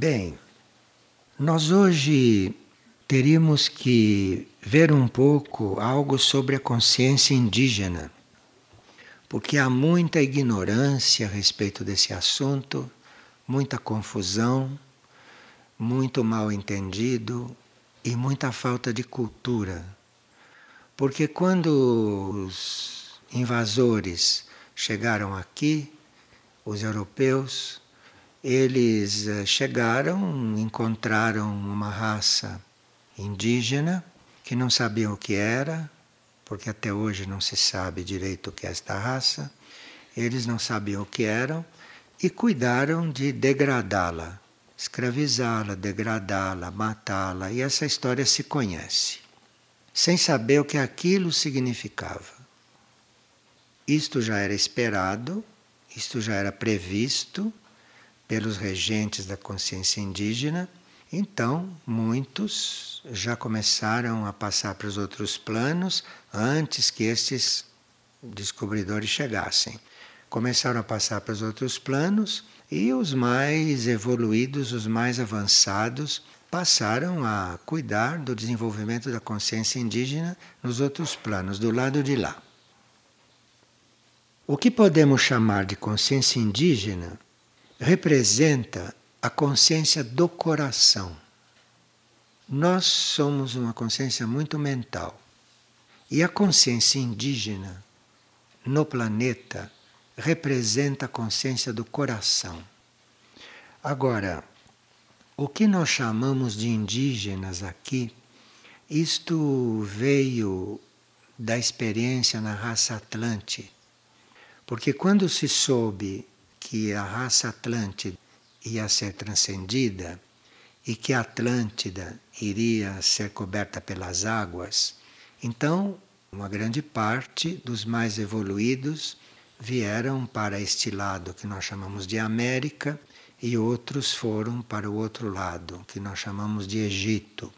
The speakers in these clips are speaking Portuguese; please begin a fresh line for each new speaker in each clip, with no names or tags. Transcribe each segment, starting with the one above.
Bem, nós hoje teríamos que ver um pouco algo sobre a consciência indígena, porque há muita ignorância a respeito desse assunto, muita confusão, muito mal entendido e muita falta de cultura. Porque quando os invasores chegaram aqui, os europeus, eles eh, chegaram, encontraram uma raça indígena que não sabiam o que era, porque até hoje não se sabe direito o que é esta raça. Eles não sabiam o que eram e cuidaram de degradá-la, escravizá-la, degradá-la, matá-la, e essa história se conhece, sem saber o que aquilo significava. Isto já era esperado, isto já era previsto pelos regentes da consciência indígena, então muitos já começaram a passar para os outros planos antes que estes descobridores chegassem. Começaram a passar para os outros planos e os mais evoluídos, os mais avançados, passaram a cuidar do desenvolvimento da consciência indígena nos outros planos, do lado de lá. O que podemos chamar de consciência indígena representa a consciência do coração. Nós somos uma consciência muito mental. E a consciência indígena no planeta representa a consciência do coração. Agora, o que nós chamamos de indígenas aqui, isto veio da experiência na raça Atlante. Porque quando se soube que a raça Atlântida ia ser transcendida e que a Atlântida iria ser coberta pelas águas, então uma grande parte dos mais evoluídos vieram para este lado que nós chamamos de América e outros foram para o outro lado, que nós chamamos de Egito.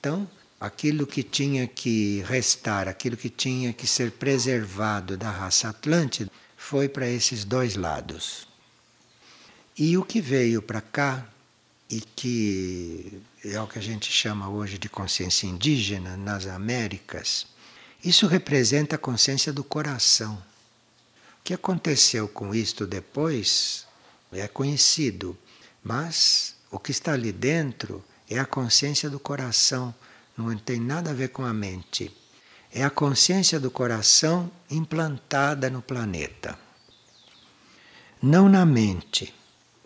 Então, aquilo que tinha que restar, aquilo que tinha que ser preservado da raça Atlântida, foi para esses dois lados. E o que veio para cá, e que é o que a gente chama hoje de consciência indígena nas Américas, isso representa a consciência do coração. O que aconteceu com isto depois é conhecido, mas o que está ali dentro é a consciência do coração, não tem nada a ver com a mente. É a consciência do coração implantada no planeta. Não na mente,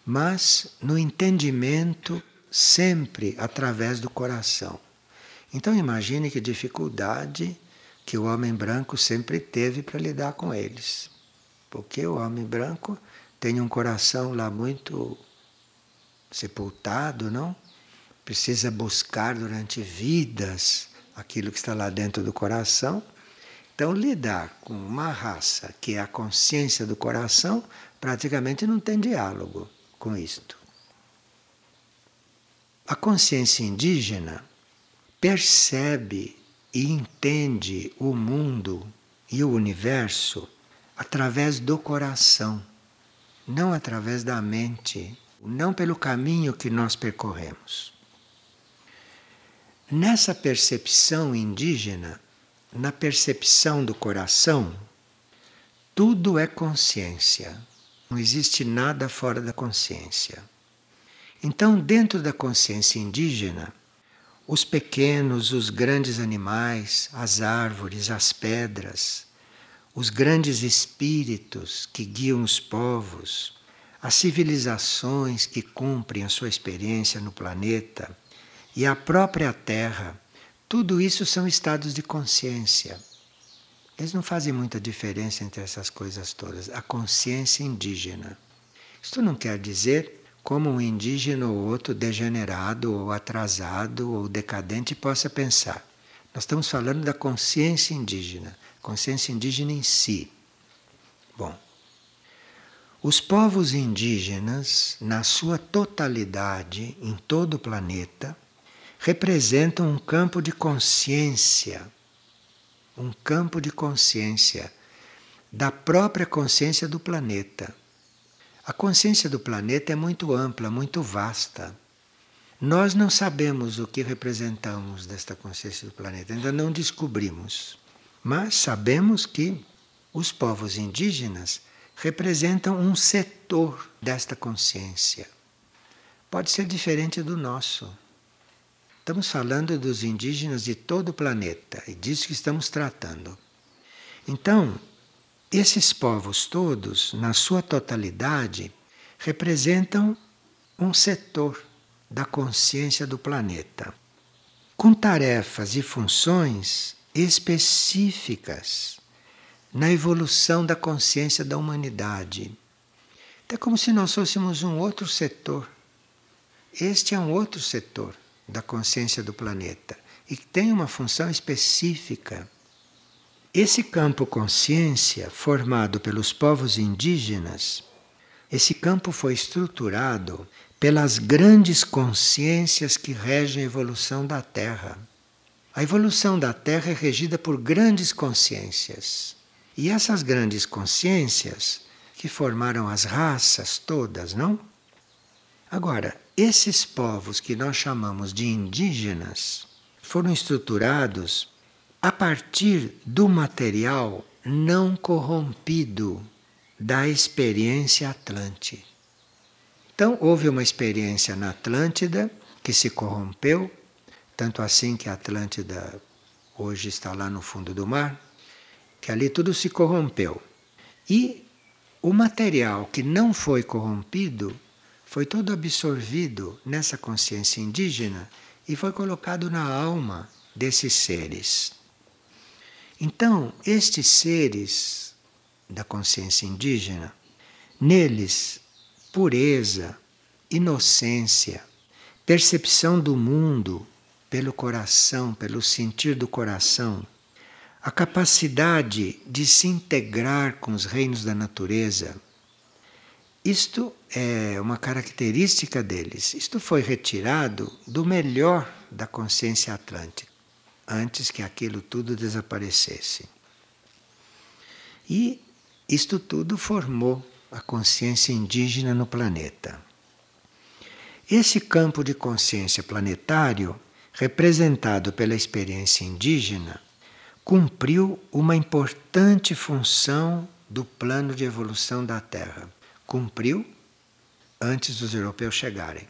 mas no entendimento sempre através do coração. Então imagine que dificuldade que o homem branco sempre teve para lidar com eles. Porque o homem branco tem um coração lá muito sepultado, não? Precisa buscar durante vidas aquilo que está lá dentro do coração. Então, lidar com uma raça que é a consciência do coração, praticamente não tem diálogo com isto. A consciência indígena percebe e entende o mundo e o universo através do coração, não através da mente, não pelo caminho que nós percorremos. Nessa percepção indígena, na percepção do coração, tudo é consciência. Não existe nada fora da consciência. Então, dentro da consciência indígena, os pequenos, os grandes animais, as árvores, as pedras, os grandes espíritos que guiam os povos, as civilizações que cumprem a sua experiência no planeta e a própria Terra, tudo isso são estados de consciência. Eles não fazem muita diferença entre essas coisas todas. A consciência indígena. Isto não quer dizer como um indígena ou outro degenerado ou atrasado ou decadente possa pensar. Nós estamos falando da consciência indígena, consciência indígena em si. Bom, os povos indígenas, na sua totalidade, em todo o planeta, representam um campo de consciência um campo de consciência da própria consciência do planeta. A consciência do planeta é muito ampla, muito vasta. Nós não sabemos o que representamos desta consciência do planeta, ainda não descobrimos. Mas sabemos que os povos indígenas representam um setor desta consciência. Pode ser diferente do nosso. Estamos falando dos indígenas de todo o planeta e disso que estamos tratando. Então, esses povos todos, na sua totalidade, representam um setor da consciência do planeta, com tarefas e funções específicas na evolução da consciência da humanidade. É como se nós fôssemos um outro setor. Este é um outro setor da consciência do planeta e que tem uma função específica. Esse campo consciência formado pelos povos indígenas, esse campo foi estruturado pelas grandes consciências que regem a evolução da Terra. A evolução da Terra é regida por grandes consciências. E essas grandes consciências que formaram as raças todas, não? Agora, esses povos que nós chamamos de indígenas foram estruturados a partir do material não corrompido da experiência Atlante. Então, houve uma experiência na Atlântida que se corrompeu, tanto assim que a Atlântida hoje está lá no fundo do mar, que ali tudo se corrompeu. E o material que não foi corrompido foi todo absorvido nessa consciência indígena e foi colocado na alma desses seres. Então, estes seres da consciência indígena, neles, pureza, inocência, percepção do mundo pelo coração, pelo sentir do coração, a capacidade de se integrar com os reinos da natureza, isto é uma característica deles. Isto foi retirado do melhor da consciência atlântica, antes que aquilo tudo desaparecesse. E isto tudo formou a consciência indígena no planeta. Esse campo de consciência planetário, representado pela experiência indígena, cumpriu uma importante função do plano de evolução da Terra cumpriu antes dos europeus chegarem.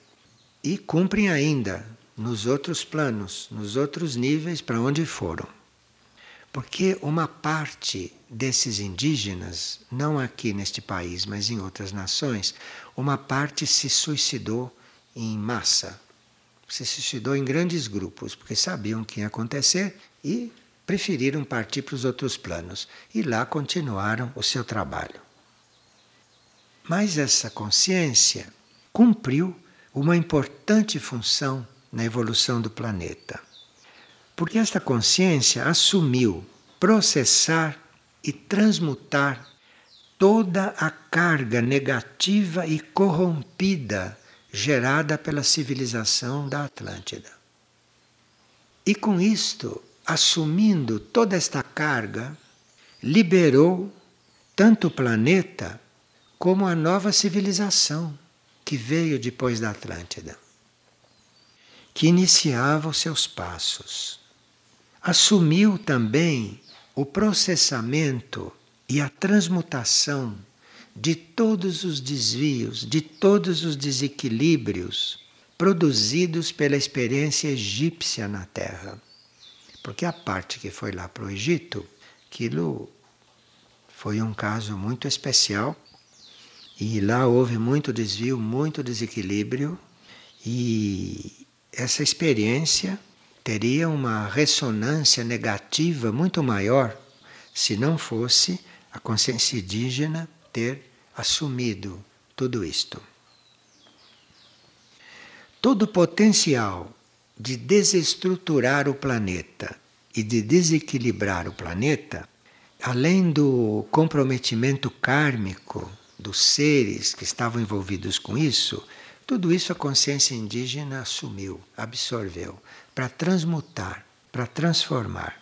E cumprem ainda nos outros planos, nos outros níveis para onde foram. Porque uma parte desses indígenas, não aqui neste país, mas em outras nações, uma parte se suicidou em massa. Se suicidou em grandes grupos, porque sabiam o que ia acontecer e preferiram partir para os outros planos. E lá continuaram o seu trabalho. Mas essa consciência cumpriu uma importante função na evolução do planeta. Porque esta consciência assumiu processar e transmutar toda a carga negativa e corrompida gerada pela civilização da Atlântida. E com isto, assumindo toda esta carga, liberou tanto o planeta como a nova civilização que veio depois da Atlântida, que iniciava os seus passos. Assumiu também o processamento e a transmutação de todos os desvios, de todos os desequilíbrios produzidos pela experiência egípcia na Terra. Porque a parte que foi lá para o Egito, aquilo foi um caso muito especial e lá houve muito desvio, muito desequilíbrio, e essa experiência teria uma ressonância negativa muito maior se não fosse a consciência indígena ter assumido tudo isto. Todo o potencial de desestruturar o planeta e de desequilibrar o planeta, além do comprometimento kármico dos seres que estavam envolvidos com isso, tudo isso a consciência indígena assumiu, absorveu, para transmutar, para transformar.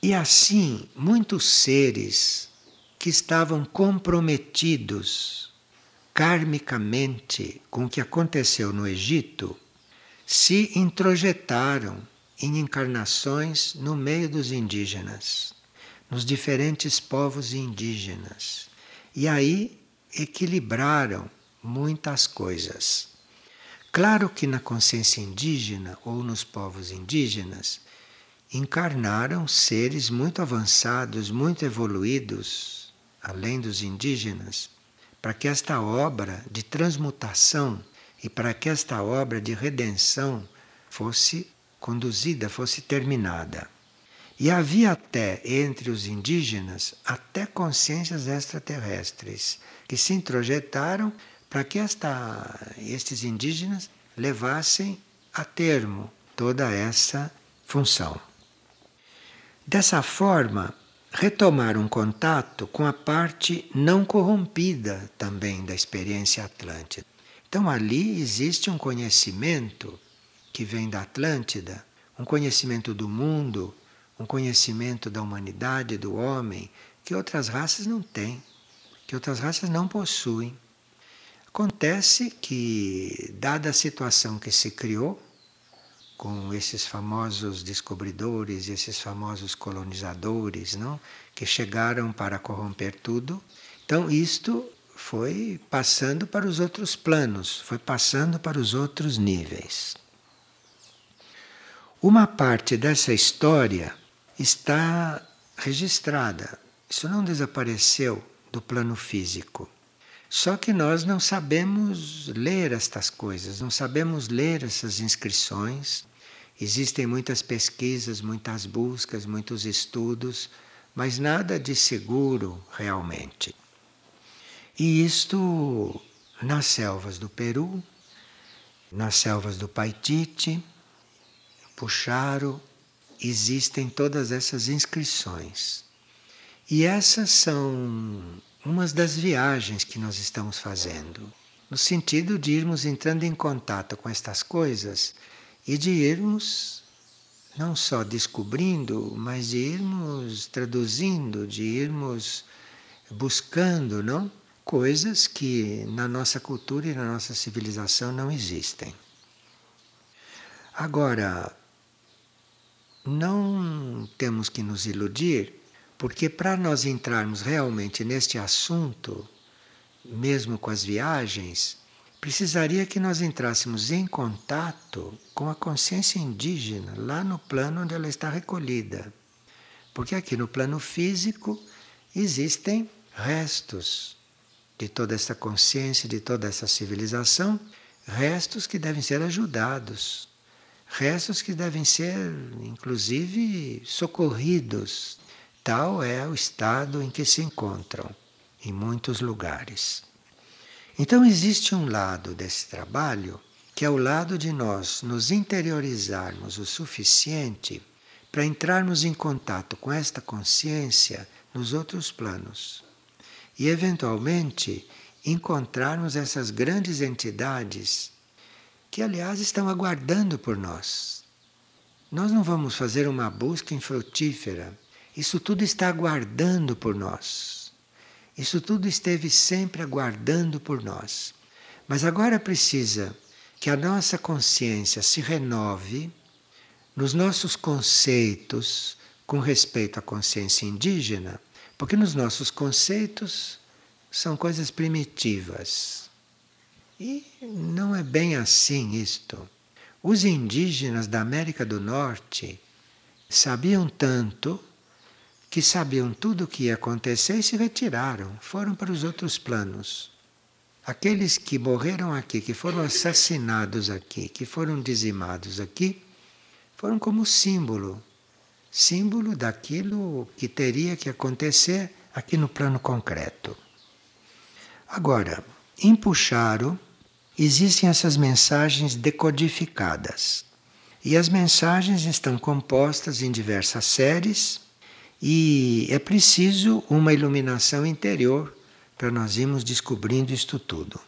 E assim, muitos seres que estavam comprometidos karmicamente com o que aconteceu no Egito, se introjetaram em encarnações no meio dos indígenas, nos diferentes povos indígenas. E aí equilibraram muitas coisas. Claro que na consciência indígena ou nos povos indígenas encarnaram seres muito avançados, muito evoluídos, além dos indígenas, para que esta obra de transmutação e para que esta obra de redenção fosse conduzida, fosse terminada. E havia até entre os indígenas até consciências extraterrestres que se introjetaram para que esta, estes indígenas levassem a termo toda essa função. Dessa forma, retomaram contato com a parte não corrompida também da experiência atlântida. Então ali existe um conhecimento que vem da Atlântida, um conhecimento do mundo, um conhecimento da humanidade, do homem, que outras raças não têm, que outras raças não possuem. Acontece que, dada a situação que se criou, com esses famosos descobridores, esses famosos colonizadores, não, que chegaram para corromper tudo. Então isto foi passando para os outros planos, foi passando para os outros níveis. Uma parte dessa história está registrada. Isso não desapareceu do plano físico. Só que nós não sabemos ler estas coisas, não sabemos ler essas inscrições, Existem muitas pesquisas, muitas buscas, muitos estudos, mas nada de seguro realmente. E isto nas selvas do Peru, nas selvas do Paitite, Puxaro, existem todas essas inscrições. E essas são umas das viagens que nós estamos fazendo, no sentido de irmos entrando em contato com estas coisas e de irmos não só descobrindo, mas de irmos traduzindo, de irmos buscando, não? Coisas que na nossa cultura e na nossa civilização não existem. Agora, não temos que nos iludir, porque para nós entrarmos realmente neste assunto, mesmo com as viagens, precisaria que nós entrássemos em contato com a consciência indígena, lá no plano onde ela está recolhida. Porque aqui no plano físico existem restos de toda essa consciência, de toda essa civilização, restos que devem ser ajudados, restos que devem ser, inclusive, socorridos. Tal é o estado em que se encontram em muitos lugares. Então existe um lado desse trabalho que é o lado de nós nos interiorizarmos o suficiente para entrarmos em contato com esta consciência nos outros planos e eventualmente encontrarmos essas grandes entidades que aliás estão aguardando por nós. Nós não vamos fazer uma busca infrutífera. Isso tudo está aguardando por nós. Isso tudo esteve sempre aguardando por nós. Mas agora precisa que a nossa consciência se renove nos nossos conceitos com respeito à consciência indígena, porque nos nossos conceitos são coisas primitivas. E não é bem assim isto. Os indígenas da América do Norte sabiam tanto que sabiam tudo o que ia acontecer e se retiraram, foram para os outros planos. Aqueles que morreram aqui, que foram assassinados aqui, que foram dizimados aqui, foram como símbolo símbolo daquilo que teria que acontecer aqui no plano concreto. Agora, em Puxaro, existem essas mensagens decodificadas. E as mensagens estão compostas em diversas séries e é preciso uma iluminação interior para nós irmos descobrindo isto tudo.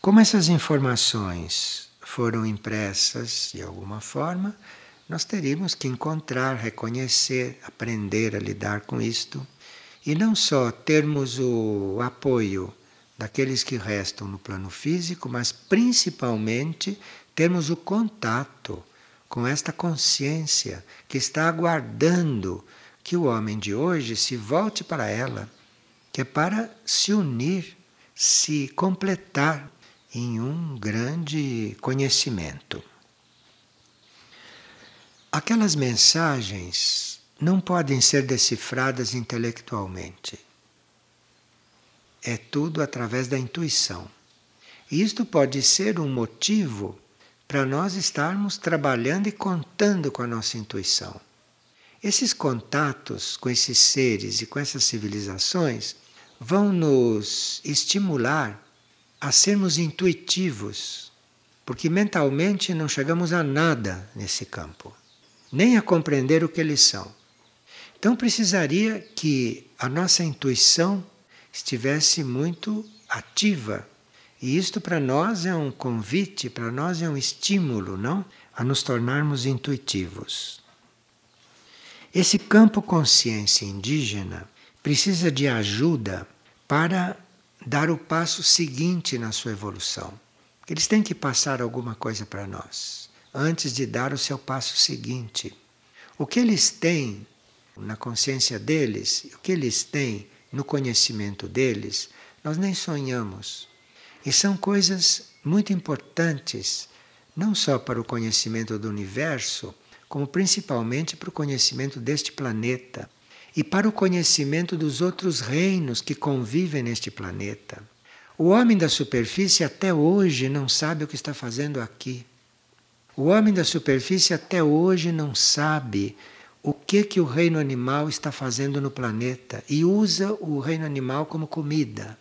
Como essas informações foram impressas de alguma forma, nós teríamos que encontrar, reconhecer, aprender a lidar com isto e não só termos o apoio daqueles que restam no plano físico, mas principalmente termos o contato com esta consciência que está aguardando que o homem de hoje se volte para ela, que é para se unir, se completar em um grande conhecimento. Aquelas mensagens não podem ser decifradas intelectualmente. É tudo através da intuição. Isto pode ser um motivo para nós estarmos trabalhando e contando com a nossa intuição. Esses contatos com esses seres e com essas civilizações vão nos estimular a sermos intuitivos, porque mentalmente não chegamos a nada nesse campo nem a compreender o que eles são. Então precisaria que a nossa intuição estivesse muito ativa. E isto para nós é um convite, para nós é um estímulo, não? A nos tornarmos intuitivos. Esse campo consciência indígena precisa de ajuda para dar o passo seguinte na sua evolução. Eles têm que passar alguma coisa para nós antes de dar o seu passo seguinte. O que eles têm na consciência deles, o que eles têm no conhecimento deles, nós nem sonhamos. E são coisas muito importantes, não só para o conhecimento do universo, como principalmente para o conhecimento deste planeta e para o conhecimento dos outros reinos que convivem neste planeta. O homem da superfície até hoje não sabe o que está fazendo aqui. O homem da superfície até hoje não sabe que que o reino animal está fazendo no planeta e usa o reino animal como comida.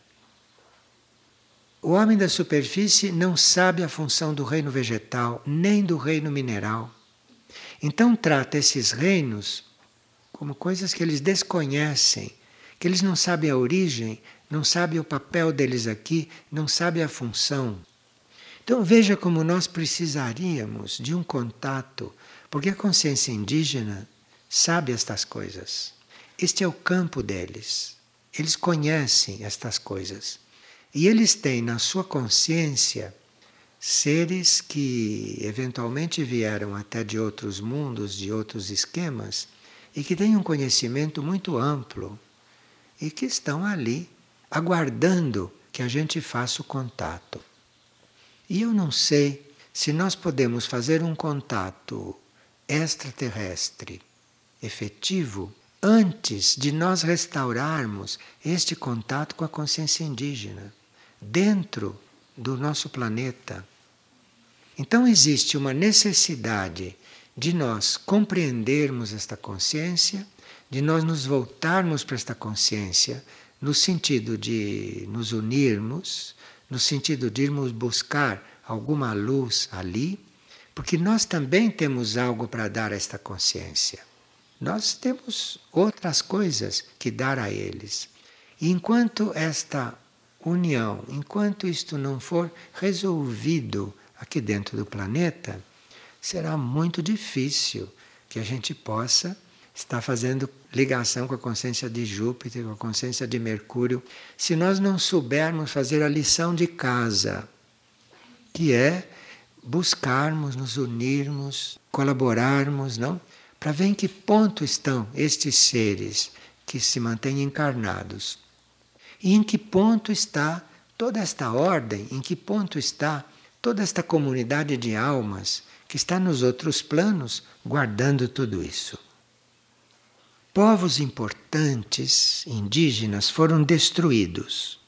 O homem da superfície não sabe a função do reino vegetal nem do reino mineral. Então trata esses reinos como coisas que eles desconhecem, que eles não sabem a origem, não sabem o papel deles aqui, não sabem a função. Então veja como nós precisaríamos de um contato, porque a consciência indígena sabe estas coisas. Este é o campo deles. Eles conhecem estas coisas. E eles têm na sua consciência seres que eventualmente vieram até de outros mundos, de outros esquemas, e que têm um conhecimento muito amplo e que estão ali aguardando que a gente faça o contato. E eu não sei se nós podemos fazer um contato extraterrestre efetivo antes de nós restaurarmos este contato com a consciência indígena dentro do nosso planeta. Então existe uma necessidade de nós compreendermos esta consciência, de nós nos voltarmos para esta consciência no sentido de nos unirmos, no sentido de irmos buscar alguma luz ali, porque nós também temos algo para dar a esta consciência. Nós temos outras coisas que dar a eles. E enquanto esta união, enquanto isto não for resolvido aqui dentro do planeta, será muito difícil que a gente possa estar fazendo ligação com a consciência de Júpiter, com a consciência de Mercúrio, se nós não soubermos fazer a lição de casa, que é buscarmos, nos unirmos, colaborarmos, não? Para ver em que ponto estão estes seres que se mantêm encarnados. E em que ponto está toda esta ordem, em que ponto está toda esta comunidade de almas que está nos outros planos guardando tudo isso. Povos importantes indígenas foram destruídos.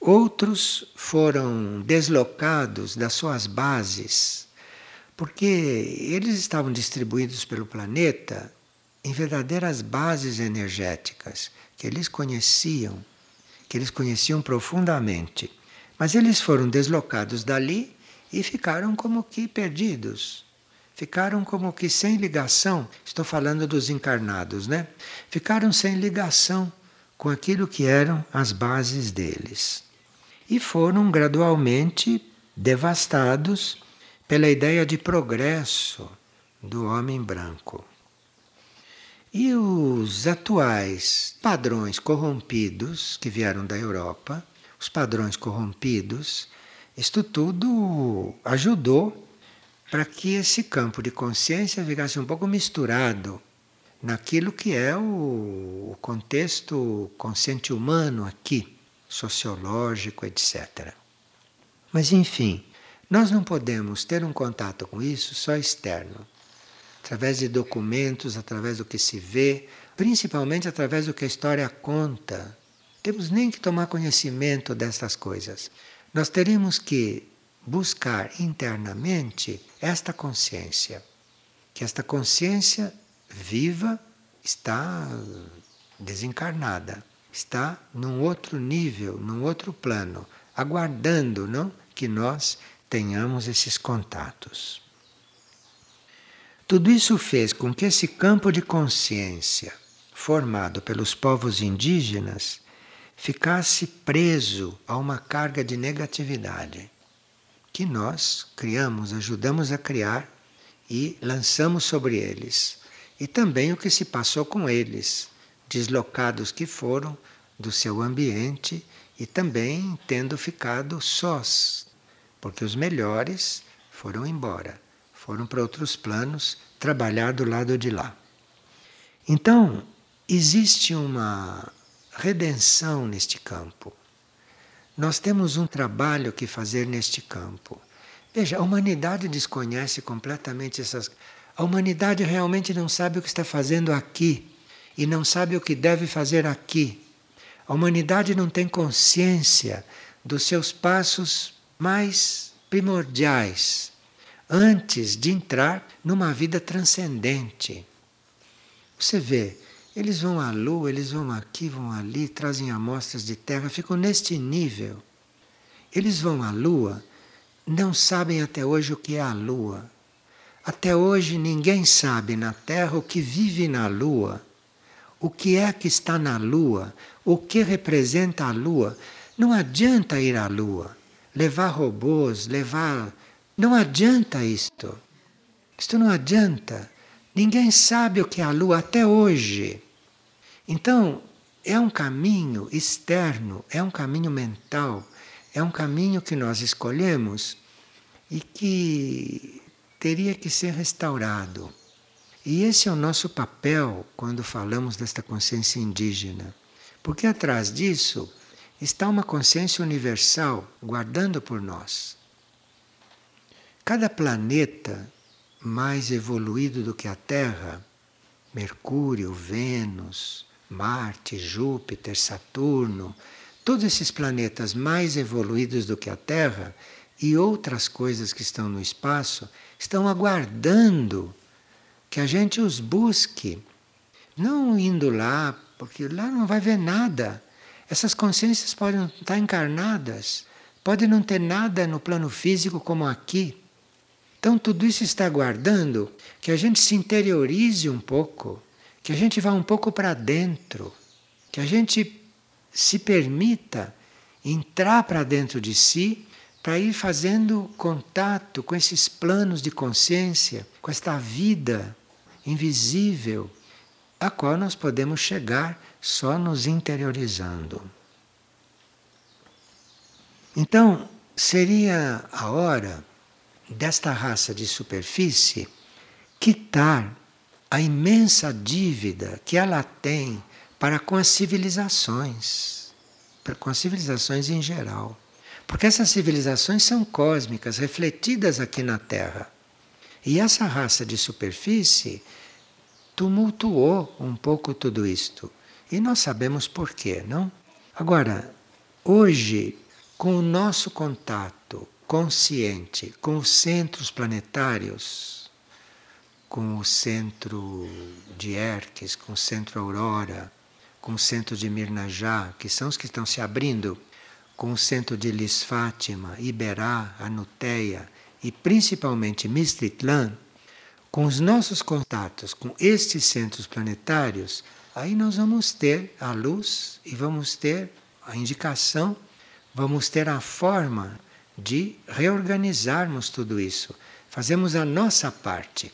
Outros foram deslocados das suas bases, porque eles estavam distribuídos pelo planeta em verdadeiras bases energéticas que eles conheciam, que eles conheciam profundamente. Mas eles foram deslocados dali e ficaram como que perdidos ficaram como que sem ligação. Estou falando dos encarnados, né? Ficaram sem ligação com aquilo que eram as bases deles. E foram gradualmente devastados pela ideia de progresso do homem branco. E os atuais padrões corrompidos que vieram da Europa, os padrões corrompidos, isto tudo ajudou para que esse campo de consciência ficasse um pouco misturado naquilo que é o contexto consciente humano aqui, sociológico, etc. Mas enfim, nós não podemos ter um contato com isso só externo, através de documentos, através do que se vê, principalmente através do que a história conta. Temos nem que tomar conhecimento dessas coisas. Nós teríamos que buscar internamente esta consciência, que esta consciência viva está desencarnada, está num outro nível, num outro plano, aguardando, não, que nós tenhamos esses contatos. Tudo isso fez com que esse campo de consciência formado pelos povos indígenas ficasse preso a uma carga de negatividade que nós criamos, ajudamos a criar e lançamos sobre eles. E também o que se passou com eles, deslocados que foram do seu ambiente e também tendo ficado sós, porque os melhores foram embora, foram para outros planos trabalhar do lado de lá. Então, existe uma redenção neste campo. Nós temos um trabalho que fazer neste campo. Veja, a humanidade desconhece completamente essas. A humanidade realmente não sabe o que está fazendo aqui e não sabe o que deve fazer aqui. A humanidade não tem consciência dos seus passos mais primordiais antes de entrar numa vida transcendente. Você vê, eles vão à Lua, eles vão aqui, vão ali, trazem amostras de terra, ficam neste nível. Eles vão à Lua, não sabem até hoje o que é a Lua. Até hoje ninguém sabe na Terra o que vive na Lua, o que é que está na Lua, o que representa a Lua. Não adianta ir à Lua, levar robôs, levar. Não adianta isto. Isto não adianta. Ninguém sabe o que é a Lua até hoje. Então, é um caminho externo, é um caminho mental, é um caminho que nós escolhemos e que teria que ser restaurado. E esse é o nosso papel quando falamos desta consciência indígena. Porque atrás disso está uma consciência universal guardando por nós. Cada planeta mais evoluído do que a Terra, Mercúrio, Vênus, Marte, Júpiter, Saturno, todos esses planetas mais evoluídos do que a Terra e outras coisas que estão no espaço estão aguardando que a gente os busque. Não indo lá, porque lá não vai ver nada. Essas consciências podem estar encarnadas, podem não ter nada no plano físico como aqui. Então tudo isso está aguardando que a gente se interiorize um pouco que a gente vá um pouco para dentro, que a gente se permita entrar para dentro de si para ir fazendo contato com esses planos de consciência, com esta vida invisível, a qual nós podemos chegar só nos interiorizando. Então, seria a hora desta raça de superfície quitar a imensa dívida que ela tem para com as civilizações, para com as civilizações em geral. Porque essas civilizações são cósmicas, refletidas aqui na Terra. E essa raça de superfície tumultuou um pouco tudo isto. E nós sabemos por quê, não? Agora, hoje, com o nosso contato consciente com os centros planetários, com o centro de Erques, com o centro Aurora, com o centro de Mirnajá, que são os que estão se abrindo, com o centro de Lis Fátima, Iberá, Anuteia e principalmente Mistritlan, com os nossos contatos com estes centros planetários, aí nós vamos ter a luz e vamos ter a indicação, vamos ter a forma de reorganizarmos tudo isso. Fazemos a nossa parte.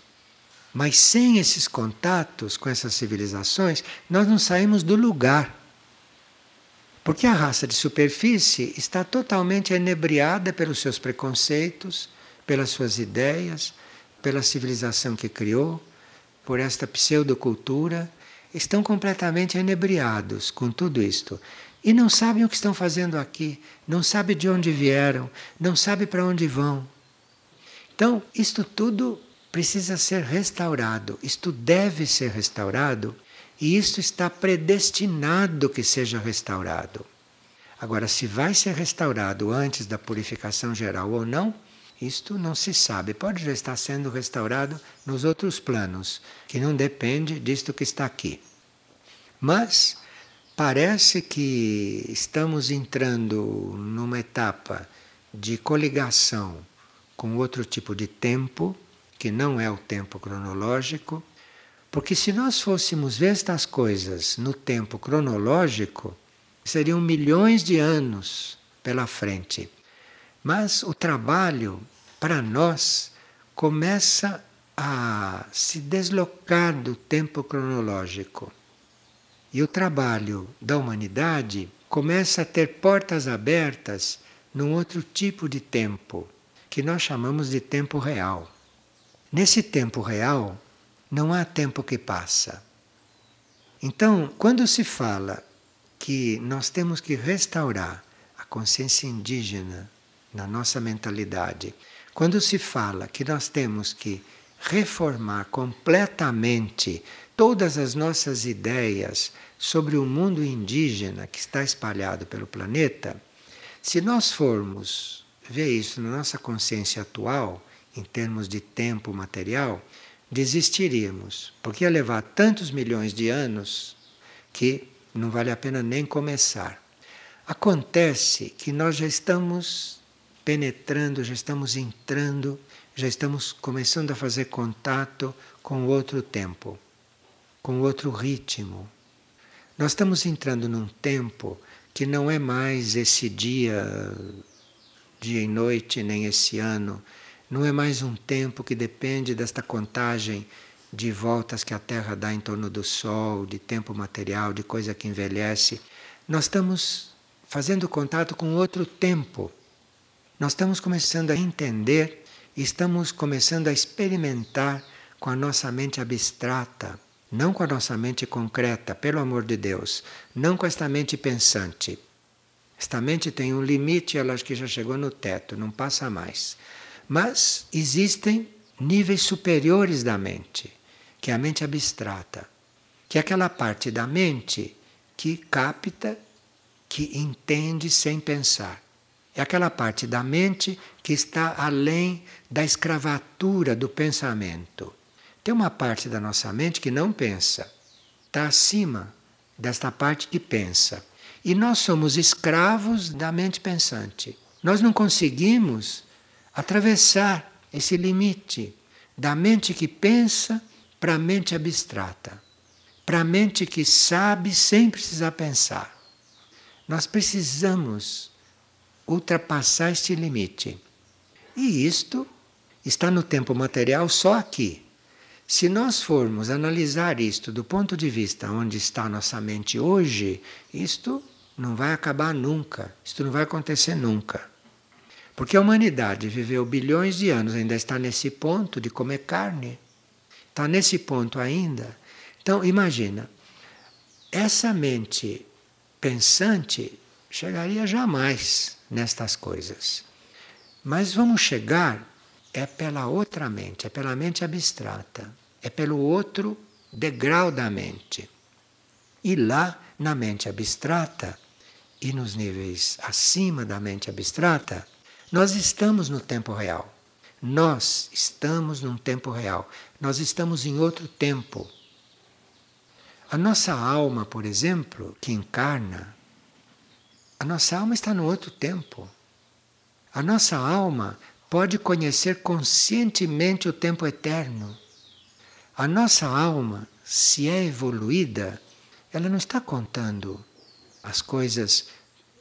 Mas sem esses contatos com essas civilizações, nós não saímos do lugar. Porque a raça de superfície está totalmente enebriada pelos seus preconceitos, pelas suas ideias, pela civilização que criou, por esta pseudocultura, estão completamente enebriados com tudo isto. E não sabem o que estão fazendo aqui, não sabem de onde vieram, não sabem para onde vão. Então, isto tudo precisa ser restaurado, isto deve ser restaurado e isto está predestinado que seja restaurado. Agora, se vai ser restaurado antes da purificação geral ou não, isto não se sabe. Pode já estar sendo restaurado nos outros planos, que não depende disto que está aqui. Mas Parece que estamos entrando numa etapa de coligação com outro tipo de tempo, que não é o tempo cronológico, porque se nós fôssemos ver estas coisas no tempo cronológico, seriam milhões de anos pela frente. Mas o trabalho, para nós, começa a se deslocar do tempo cronológico. E o trabalho da humanidade começa a ter portas abertas num outro tipo de tempo, que nós chamamos de tempo real. Nesse tempo real, não há tempo que passa. Então, quando se fala que nós temos que restaurar a consciência indígena na nossa mentalidade, quando se fala que nós temos que reformar completamente todas as nossas ideias sobre o mundo indígena que está espalhado pelo planeta, se nós formos ver isso na nossa consciência atual, em termos de tempo material, desistiríamos, porque ia levar tantos milhões de anos que não vale a pena nem começar. Acontece que nós já estamos penetrando, já estamos entrando, já estamos começando a fazer contato com outro tempo com outro ritmo. Nós estamos entrando num tempo que não é mais esse dia, dia e noite, nem esse ano. Não é mais um tempo que depende desta contagem de voltas que a Terra dá em torno do Sol, de tempo material, de coisa que envelhece. Nós estamos fazendo contato com outro tempo. Nós estamos começando a entender estamos começando a experimentar com a nossa mente abstrata não com a nossa mente concreta, pelo amor de Deus, não com esta mente pensante. Esta mente tem um limite, ela acho que já chegou no teto, não passa mais. Mas existem níveis superiores da mente, que é a mente abstrata, que é aquela parte da mente que capta, que entende sem pensar. É aquela parte da mente que está além da escravatura do pensamento. Tem uma parte da nossa mente que não pensa, está acima desta parte que pensa. E nós somos escravos da mente pensante. Nós não conseguimos atravessar esse limite da mente que pensa para a mente abstrata, para a mente que sabe sem precisar pensar. Nós precisamos ultrapassar este limite. E isto está no tempo material só aqui. Se nós formos analisar isto do ponto de vista onde está nossa mente hoje, isto não vai acabar nunca, isto não vai acontecer nunca. Porque a humanidade viveu bilhões de anos, ainda está nesse ponto de comer carne. Está nesse ponto ainda. Então, imagina, essa mente pensante chegaria jamais nestas coisas. Mas vamos chegar é pela outra mente, é pela mente abstrata, é pelo outro degrau da mente. E lá, na mente abstrata e nos níveis acima da mente abstrata, nós estamos no tempo real. Nós estamos num tempo real. Nós estamos em outro tempo. A nossa alma, por exemplo, que encarna, a nossa alma está no outro tempo. A nossa alma pode conhecer conscientemente o tempo eterno. A nossa alma, se é evoluída, ela não está contando as coisas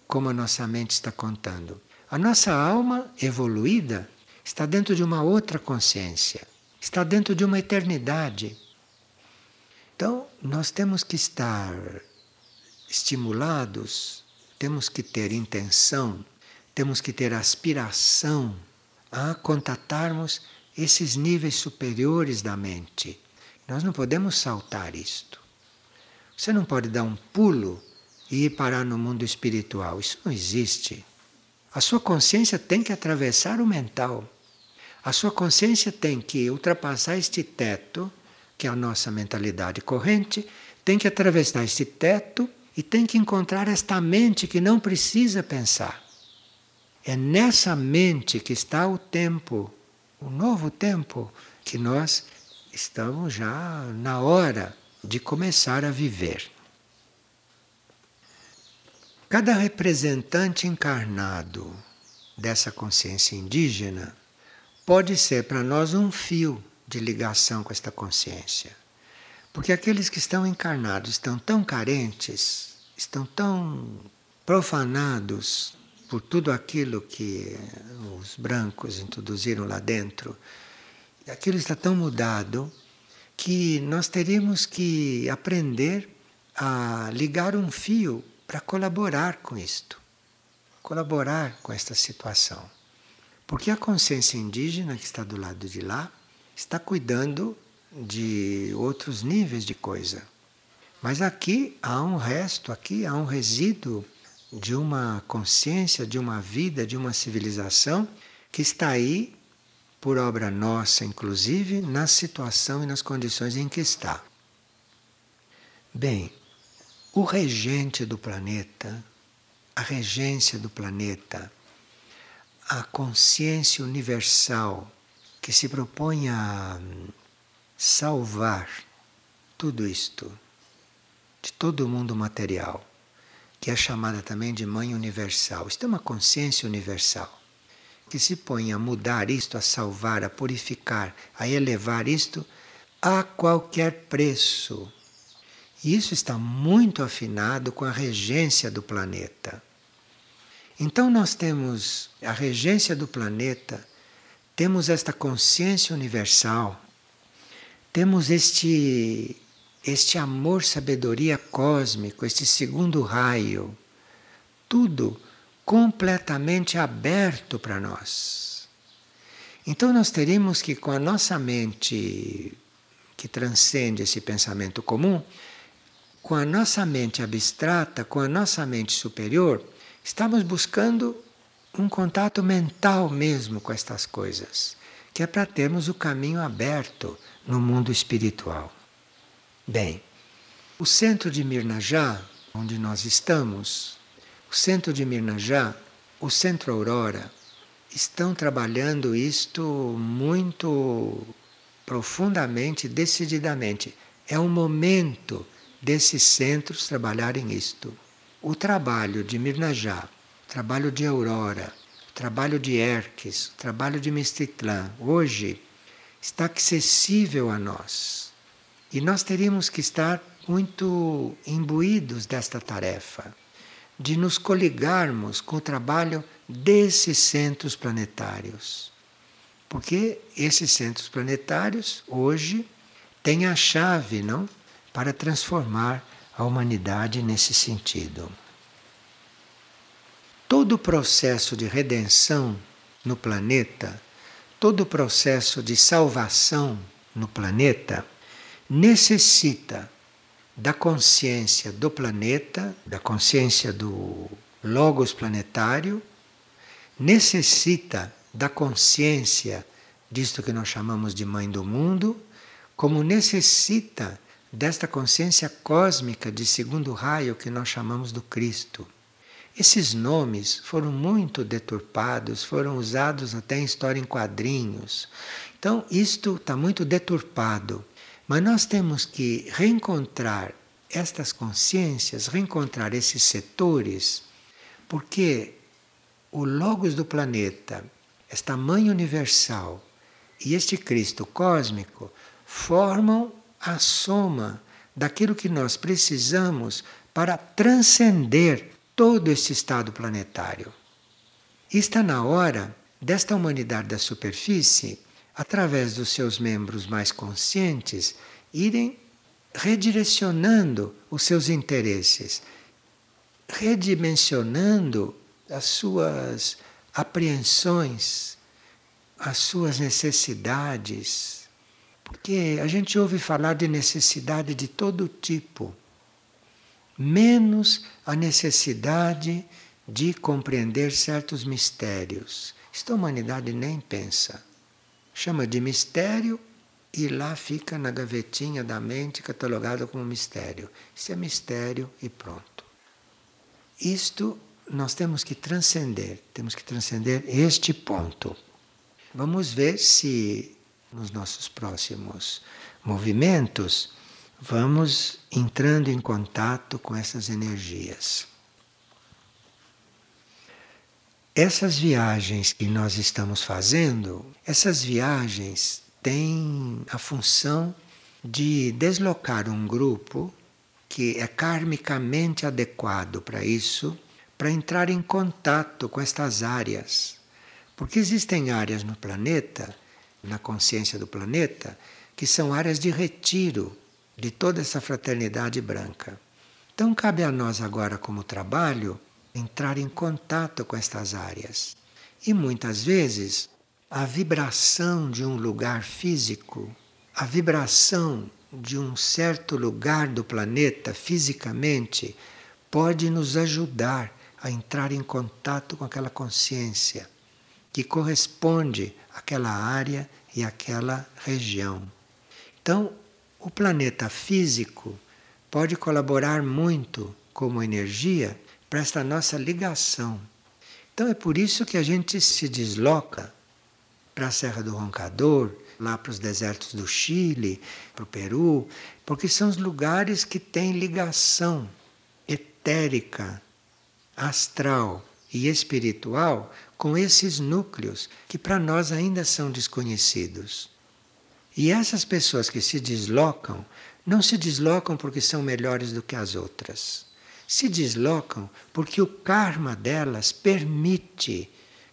como a nossa mente está contando. A nossa alma evoluída está dentro de uma outra consciência, está dentro de uma eternidade. Então, nós temos que estar estimulados temos que ter intenção, temos que ter aspiração a contatarmos esses níveis superiores da mente. Nós não podemos saltar isto. Você não pode dar um pulo e ir parar no mundo espiritual. Isso não existe. A sua consciência tem que atravessar o mental. A sua consciência tem que ultrapassar este teto, que é a nossa mentalidade corrente, tem que atravessar este teto e tem que encontrar esta mente que não precisa pensar. É nessa mente que está o tempo, o novo tempo, que nós estamos já na hora de começar a viver. Cada representante encarnado dessa consciência indígena pode ser para nós um fio de ligação com esta consciência. Porque aqueles que estão encarnados estão tão carentes, estão tão profanados por tudo aquilo que os brancos introduziram lá dentro, aquilo está tão mudado que nós teríamos que aprender a ligar um fio para colaborar com isto, colaborar com esta situação. Porque a consciência indígena que está do lado de lá está cuidando de outros níveis de coisa. Mas aqui há um resto, aqui há um resíduo de uma consciência, de uma vida, de uma civilização que está aí por obra nossa, inclusive, na situação e nas condições em que está. Bem, o regente do planeta, a regência do planeta, a consciência universal que se propõe a salvar tudo isto de todo o mundo material que é chamada também de Mãe Universal. Isto é uma consciência universal que se põe a mudar isto, a salvar, a purificar, a elevar isto a qualquer preço. E isso está muito afinado com a regência do planeta. Então nós temos a regência do planeta, temos esta consciência universal, temos este este amor, sabedoria cósmico, este segundo raio, tudo completamente aberto para nós. Então nós teríamos que, com a nossa mente que transcende esse pensamento comum, com a nossa mente abstrata, com a nossa mente superior, estamos buscando um contato mental mesmo com estas coisas, que é para termos o caminho aberto no mundo espiritual. Bem, o centro de Mirnajá, onde nós estamos, o centro de Mirnajá, o centro Aurora, estão trabalhando isto muito profundamente, decididamente. É o momento desses centros trabalharem isto. O trabalho de Mirnajá, trabalho de Aurora, trabalho de Erques, trabalho de Mistitlã, hoje está acessível a nós. E nós teríamos que estar muito imbuídos desta tarefa, de nos coligarmos com o trabalho desses centros planetários. Porque esses centros planetários, hoje, têm a chave não, para transformar a humanidade nesse sentido. Todo o processo de redenção no planeta, todo o processo de salvação no planeta, necessita da consciência do planeta, da consciência do Logos planetário, necessita da consciência disto que nós chamamos de Mãe do Mundo, como necessita desta consciência cósmica de segundo raio que nós chamamos do Cristo. Esses nomes foram muito deturpados, foram usados até em história em quadrinhos. Então, isto está muito deturpado. Mas nós temos que reencontrar estas consciências, reencontrar esses setores, porque o Logos do planeta, esta Mãe Universal e este Cristo cósmico formam a soma daquilo que nós precisamos para transcender todo este estado planetário. está na hora desta humanidade da superfície através dos seus membros mais conscientes, irem redirecionando os seus interesses, redimensionando as suas apreensões, as suas necessidades. Porque a gente ouve falar de necessidade de todo tipo, menos a necessidade de compreender certos mistérios. Isto a humanidade nem pensa. Chama de mistério e lá fica na gavetinha da mente catalogado como mistério. Isso é mistério e pronto. Isto nós temos que transcender, temos que transcender este ponto. Vamos ver se nos nossos próximos movimentos vamos entrando em contato com essas energias. Essas viagens que nós estamos fazendo, essas viagens têm a função de deslocar um grupo que é karmicamente adequado para isso, para entrar em contato com estas áreas. Porque existem áreas no planeta, na consciência do planeta, que são áreas de retiro de toda essa fraternidade branca. Então cabe a nós agora como trabalho entrar em contato com estas áreas. E muitas vezes a vibração de um lugar físico, a vibração de um certo lugar do planeta fisicamente, pode nos ajudar a entrar em contato com aquela consciência que corresponde àquela área e àquela região. Então, o planeta físico pode colaborar muito como energia para esta nossa ligação. Então é por isso que a gente se desloca para a Serra do Roncador, lá para os desertos do Chile, para o Peru, porque são os lugares que têm ligação etérica, astral e espiritual com esses núcleos que para nós ainda são desconhecidos. E essas pessoas que se deslocam, não se deslocam porque são melhores do que as outras se deslocam porque o karma delas permite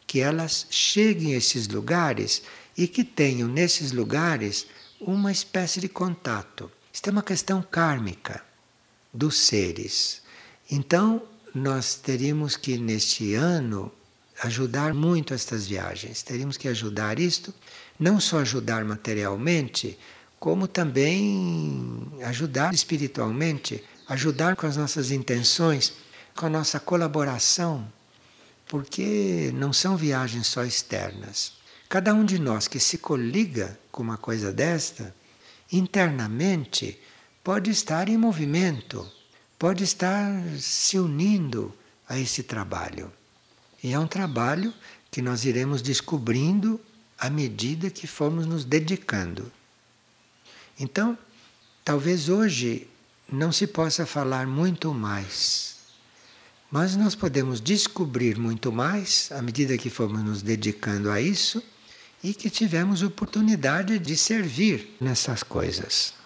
que elas cheguem a esses lugares e que tenham nesses lugares uma espécie de contato. Isto é uma questão kármica dos seres. Então, nós teríamos que, neste ano, ajudar muito estas viagens. Teríamos que ajudar isto, não só ajudar materialmente, como também ajudar espiritualmente ajudar com as nossas intenções, com a nossa colaboração, porque não são viagens só externas. Cada um de nós que se coliga com uma coisa desta, internamente, pode estar em movimento, pode estar se unindo a esse trabalho. E é um trabalho que nós iremos descobrindo à medida que formos nos dedicando. Então, talvez hoje não se possa falar muito mais. Mas nós podemos descobrir muito mais à medida que formos nos dedicando a isso e que tivemos oportunidade de servir nessas coisas.